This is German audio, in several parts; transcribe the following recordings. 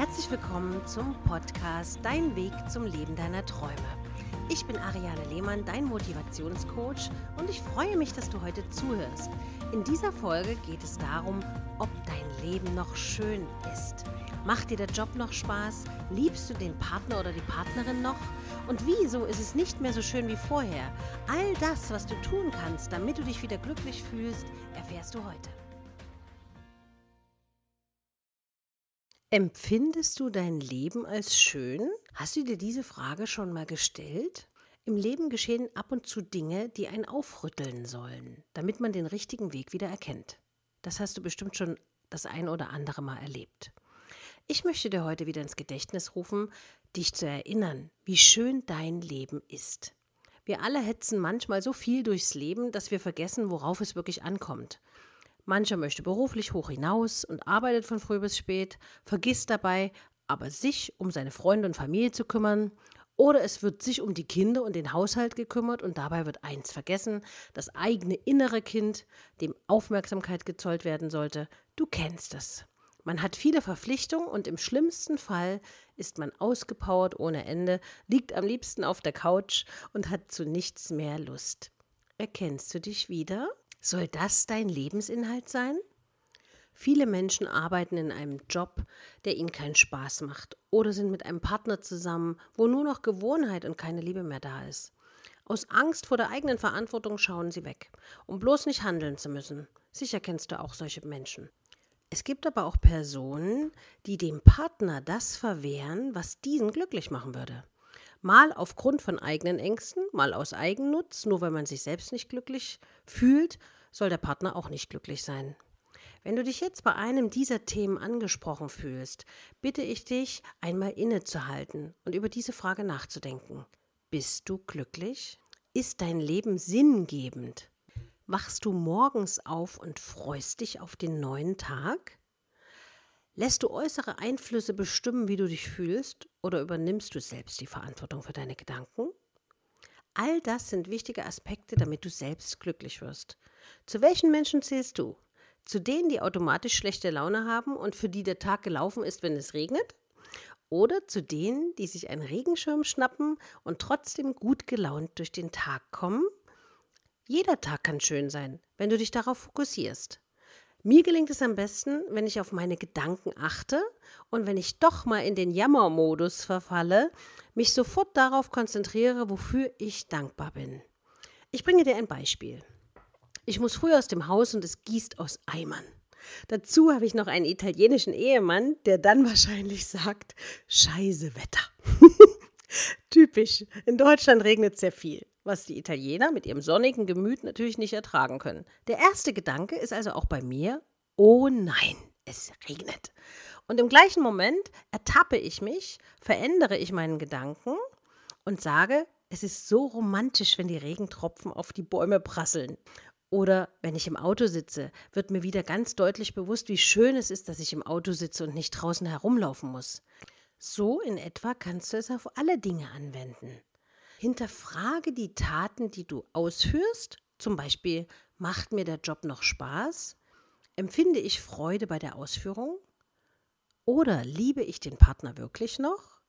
Herzlich willkommen zum Podcast Dein Weg zum Leben deiner Träume. Ich bin Ariane Lehmann, dein Motivationscoach und ich freue mich, dass du heute zuhörst. In dieser Folge geht es darum, ob dein Leben noch schön ist. Macht dir der Job noch Spaß? Liebst du den Partner oder die Partnerin noch? Und wieso ist es nicht mehr so schön wie vorher? All das, was du tun kannst, damit du dich wieder glücklich fühlst, erfährst du heute. Empfindest du dein Leben als schön? Hast du dir diese Frage schon mal gestellt? Im Leben geschehen ab und zu Dinge, die einen aufrütteln sollen, damit man den richtigen Weg wieder erkennt. Das hast du bestimmt schon das ein oder andere Mal erlebt. Ich möchte dir heute wieder ins Gedächtnis rufen, dich zu erinnern, wie schön dein Leben ist. Wir alle hetzen manchmal so viel durchs Leben, dass wir vergessen, worauf es wirklich ankommt. Mancher möchte beruflich hoch hinaus und arbeitet von früh bis spät, vergisst dabei aber sich um seine Freunde und Familie zu kümmern. Oder es wird sich um die Kinder und den Haushalt gekümmert und dabei wird eins vergessen, das eigene innere Kind, dem Aufmerksamkeit gezollt werden sollte. Du kennst es. Man hat viele Verpflichtungen und im schlimmsten Fall ist man ausgepowert ohne Ende, liegt am liebsten auf der Couch und hat zu nichts mehr Lust. Erkennst du dich wieder? Soll das dein Lebensinhalt sein? Viele Menschen arbeiten in einem Job, der ihnen keinen Spaß macht, oder sind mit einem Partner zusammen, wo nur noch Gewohnheit und keine Liebe mehr da ist. Aus Angst vor der eigenen Verantwortung schauen sie weg, um bloß nicht handeln zu müssen. Sicher kennst du auch solche Menschen. Es gibt aber auch Personen, die dem Partner das verwehren, was diesen glücklich machen würde. Mal aufgrund von eigenen Ängsten, mal aus Eigennutz, nur weil man sich selbst nicht glücklich fühlt, soll der Partner auch nicht glücklich sein. Wenn du dich jetzt bei einem dieser Themen angesprochen fühlst, bitte ich dich, einmal innezuhalten und über diese Frage nachzudenken. Bist du glücklich? Ist dein Leben sinngebend? Wachst du morgens auf und freust dich auf den neuen Tag? Lässt du äußere Einflüsse bestimmen, wie du dich fühlst, oder übernimmst du selbst die Verantwortung für deine Gedanken? All das sind wichtige Aspekte, damit du selbst glücklich wirst. Zu welchen Menschen zählst du? Zu denen, die automatisch schlechte Laune haben und für die der Tag gelaufen ist, wenn es regnet? Oder zu denen, die sich einen Regenschirm schnappen und trotzdem gut gelaunt durch den Tag kommen? Jeder Tag kann schön sein, wenn du dich darauf fokussierst. Mir gelingt es am besten, wenn ich auf meine Gedanken achte und wenn ich doch mal in den Jammermodus verfalle, mich sofort darauf konzentriere, wofür ich dankbar bin. Ich bringe dir ein Beispiel. Ich muss früh aus dem Haus und es gießt aus Eimern. Dazu habe ich noch einen italienischen Ehemann, der dann wahrscheinlich sagt, scheiße Wetter. Typisch. In Deutschland regnet sehr viel was die Italiener mit ihrem sonnigen Gemüt natürlich nicht ertragen können. Der erste Gedanke ist also auch bei mir, oh nein, es regnet. Und im gleichen Moment ertappe ich mich, verändere ich meinen Gedanken und sage, es ist so romantisch, wenn die Regentropfen auf die Bäume prasseln. Oder wenn ich im Auto sitze, wird mir wieder ganz deutlich bewusst, wie schön es ist, dass ich im Auto sitze und nicht draußen herumlaufen muss. So in etwa kannst du es auf alle Dinge anwenden. Hinterfrage die Taten, die du ausführst. Zum Beispiel, macht mir der Job noch Spaß? Empfinde ich Freude bei der Ausführung? Oder liebe ich den Partner wirklich noch?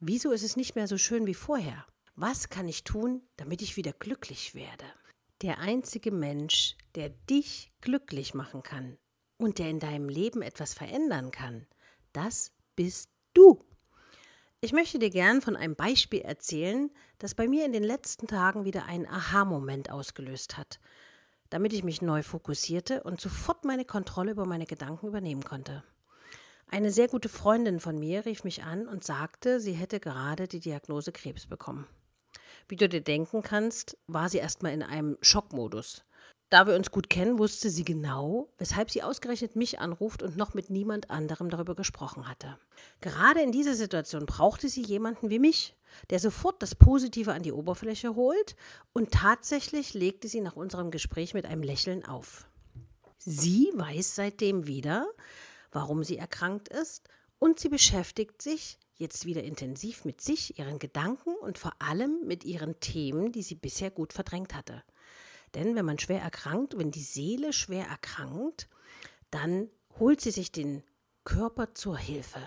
Wieso ist es nicht mehr so schön wie vorher? Was kann ich tun, damit ich wieder glücklich werde? Der einzige Mensch, der dich glücklich machen kann und der in deinem Leben etwas verändern kann, das bist. Ich möchte dir gern von einem Beispiel erzählen, das bei mir in den letzten Tagen wieder einen Aha-Moment ausgelöst hat, damit ich mich neu fokussierte und sofort meine Kontrolle über meine Gedanken übernehmen konnte. Eine sehr gute Freundin von mir rief mich an und sagte, sie hätte gerade die Diagnose Krebs bekommen. Wie du dir denken kannst, war sie erstmal in einem Schockmodus. Da wir uns gut kennen, wusste sie genau, weshalb sie ausgerechnet mich anruft und noch mit niemand anderem darüber gesprochen hatte. Gerade in dieser Situation brauchte sie jemanden wie mich, der sofort das Positive an die Oberfläche holt, und tatsächlich legte sie nach unserem Gespräch mit einem Lächeln auf. Sie weiß seitdem wieder, warum sie erkrankt ist, und sie beschäftigt sich jetzt wieder intensiv mit sich, ihren Gedanken und vor allem mit ihren Themen, die sie bisher gut verdrängt hatte. Denn wenn man schwer erkrankt, wenn die Seele schwer erkrankt, dann holt sie sich den Körper zur Hilfe.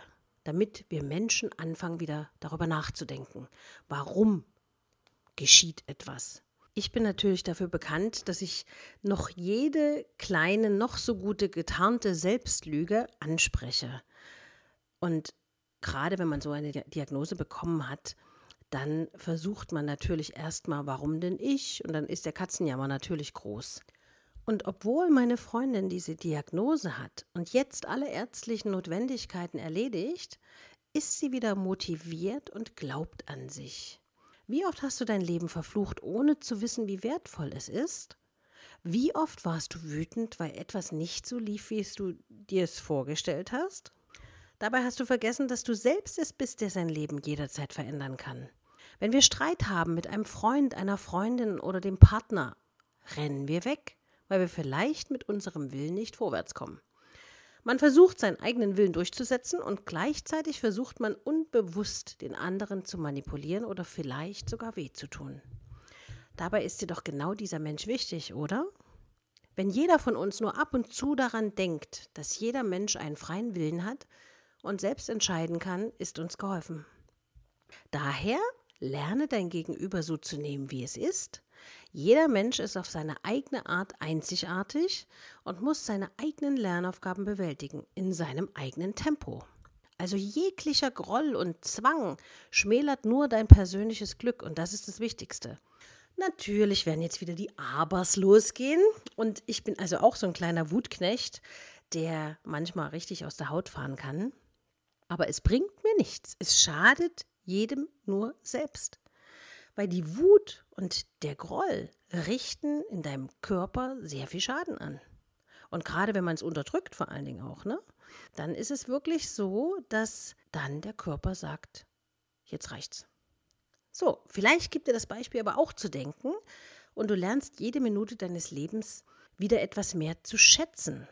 damit wir Menschen anfangen, wieder darüber nachzudenken. Warum geschieht etwas? Ich bin natürlich dafür bekannt, dass ich noch jede kleine, noch so gute getarnte Selbstlüge anspreche. Und gerade wenn man so eine Diagnose bekommen hat, dann versucht man natürlich erstmal, warum denn ich? Und dann ist der Katzenjammer natürlich groß. Und obwohl meine Freundin diese Diagnose hat und jetzt alle ärztlichen Notwendigkeiten erledigt, ist sie wieder motiviert und glaubt an sich. Wie oft hast du dein Leben verflucht, ohne zu wissen, wie wertvoll es ist? Wie oft warst du wütend, weil etwas nicht so lief, wie du dir es vorgestellt hast? Dabei hast du vergessen, dass du selbst es bist, der sein Leben jederzeit verändern kann. Wenn wir Streit haben mit einem Freund, einer Freundin oder dem Partner, rennen wir weg weil wir vielleicht mit unserem Willen nicht vorwärts kommen. Man versucht seinen eigenen Willen durchzusetzen und gleichzeitig versucht man unbewusst den anderen zu manipulieren oder vielleicht sogar weh zu tun. Dabei ist dir doch genau dieser Mensch wichtig, oder? Wenn jeder von uns nur ab und zu daran denkt, dass jeder Mensch einen freien Willen hat und selbst entscheiden kann, ist uns geholfen. Daher lerne dein Gegenüber so zu nehmen, wie es ist jeder Mensch ist auf seine eigene Art einzigartig und muss seine eigenen Lernaufgaben bewältigen, in seinem eigenen Tempo. Also jeglicher Groll und Zwang schmälert nur dein persönliches Glück und das ist das Wichtigste. Natürlich werden jetzt wieder die Abers losgehen und ich bin also auch so ein kleiner Wutknecht, der manchmal richtig aus der Haut fahren kann. Aber es bringt mir nichts. Es schadet jedem nur selbst weil die Wut und der Groll richten in deinem Körper sehr viel Schaden an. Und gerade wenn man es unterdrückt, vor allen Dingen auch, ne? Dann ist es wirklich so, dass dann der Körper sagt, jetzt reicht's. So, vielleicht gibt dir das Beispiel aber auch zu denken und du lernst jede Minute deines Lebens wieder etwas mehr zu schätzen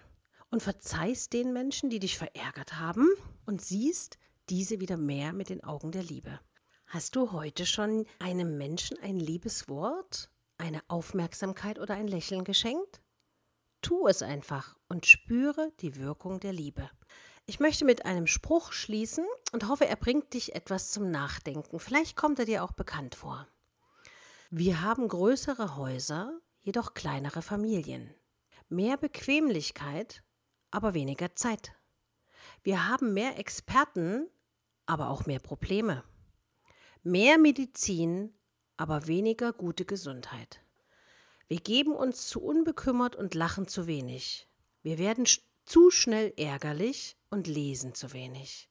und verzeihst den Menschen, die dich verärgert haben und siehst diese wieder mehr mit den Augen der Liebe. Hast du heute schon einem Menschen ein liebes Wort, eine Aufmerksamkeit oder ein Lächeln geschenkt? Tu es einfach und spüre die Wirkung der Liebe. Ich möchte mit einem Spruch schließen und hoffe, er bringt dich etwas zum Nachdenken. Vielleicht kommt er dir auch bekannt vor. Wir haben größere Häuser, jedoch kleinere Familien. Mehr Bequemlichkeit, aber weniger Zeit. Wir haben mehr Experten, aber auch mehr Probleme. Mehr Medizin, aber weniger gute Gesundheit. Wir geben uns zu unbekümmert und lachen zu wenig. Wir werden zu schnell ärgerlich und lesen zu wenig.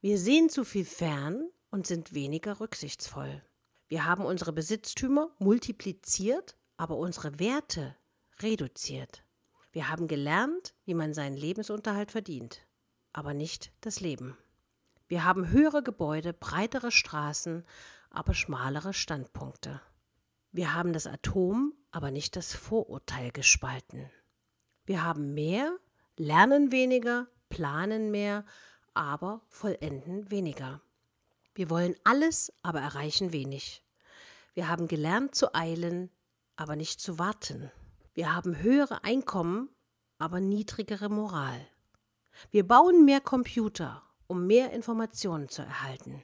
Wir sehen zu viel fern und sind weniger rücksichtsvoll. Wir haben unsere Besitztümer multipliziert, aber unsere Werte reduziert. Wir haben gelernt, wie man seinen Lebensunterhalt verdient, aber nicht das Leben. Wir haben höhere Gebäude, breitere Straßen, aber schmalere Standpunkte. Wir haben das Atom, aber nicht das Vorurteil gespalten. Wir haben mehr, lernen weniger, planen mehr, aber vollenden weniger. Wir wollen alles, aber erreichen wenig. Wir haben gelernt zu eilen, aber nicht zu warten. Wir haben höhere Einkommen, aber niedrigere Moral. Wir bauen mehr Computer, um mehr Informationen zu erhalten,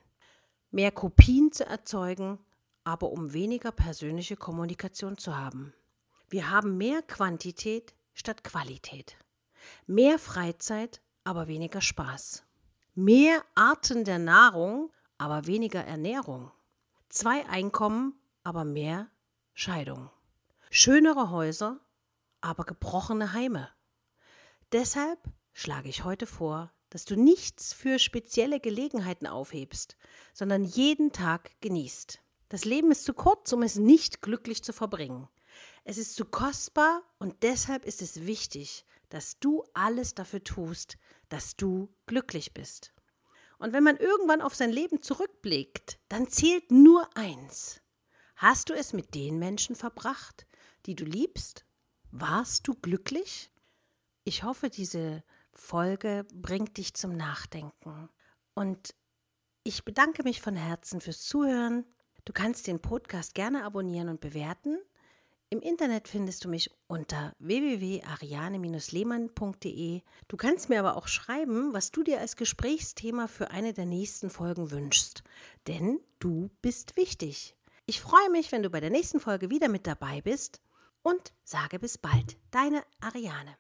mehr Kopien zu erzeugen, aber um weniger persönliche Kommunikation zu haben. Wir haben mehr Quantität statt Qualität, mehr Freizeit, aber weniger Spaß, mehr Arten der Nahrung, aber weniger Ernährung, zwei Einkommen, aber mehr Scheidung, schönere Häuser, aber gebrochene Heime. Deshalb schlage ich heute vor, dass du nichts für spezielle Gelegenheiten aufhebst, sondern jeden Tag genießt. Das Leben ist zu kurz, um es nicht glücklich zu verbringen. Es ist zu kostbar und deshalb ist es wichtig, dass du alles dafür tust, dass du glücklich bist. Und wenn man irgendwann auf sein Leben zurückblickt, dann zählt nur eins. Hast du es mit den Menschen verbracht, die du liebst? Warst du glücklich? Ich hoffe, diese Folge bringt dich zum Nachdenken. Und ich bedanke mich von Herzen fürs Zuhören. Du kannst den Podcast gerne abonnieren und bewerten. Im Internet findest du mich unter www.ariane-lehmann.de. Du kannst mir aber auch schreiben, was du dir als Gesprächsthema für eine der nächsten Folgen wünschst. Denn du bist wichtig. Ich freue mich, wenn du bei der nächsten Folge wieder mit dabei bist und sage bis bald. Deine Ariane.